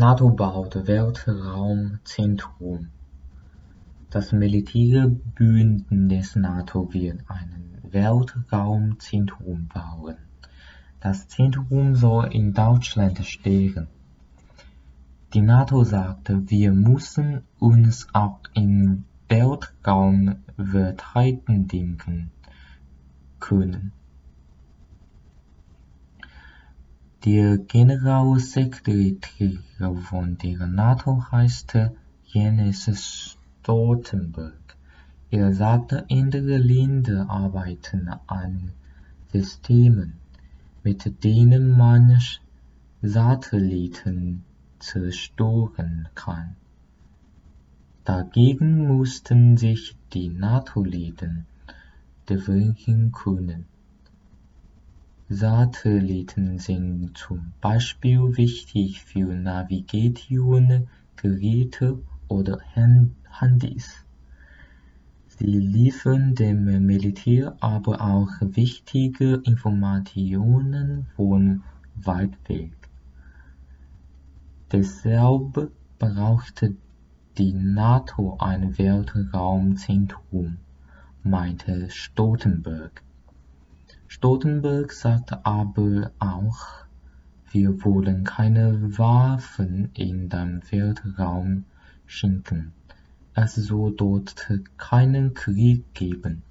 NATO baut Weltraumzentrum. Das Militärbündnis Nato wird ein Weltraumzentrum bauen. Das Zentrum soll in Deutschland stehen. Die Nato sagt, wir müssen uns auch im Weltraum verteidigen können. Der Generalsekretär von der Nato heißt Jens Stoltenberg. Er sagte, andere Länder arbeiten an Systemen, mit denen man Satelliten zerstören kann. Dagegen mussten sich die NATO-Länder wehren können. Satelliten sind zum Beispiel wichtig für Navigationsgeräte oder Handys. Sie liefern dem Militär aber auch wichtige Informationen von weit weg. Deshalb braucht die Nato ein Weltraumzentrum, meinte Stoltenberg. Stoltenberg sagte aber auch, wir wollen keine Waffen in den Weltraum schicken. Es soll dort keinen Krieg geben.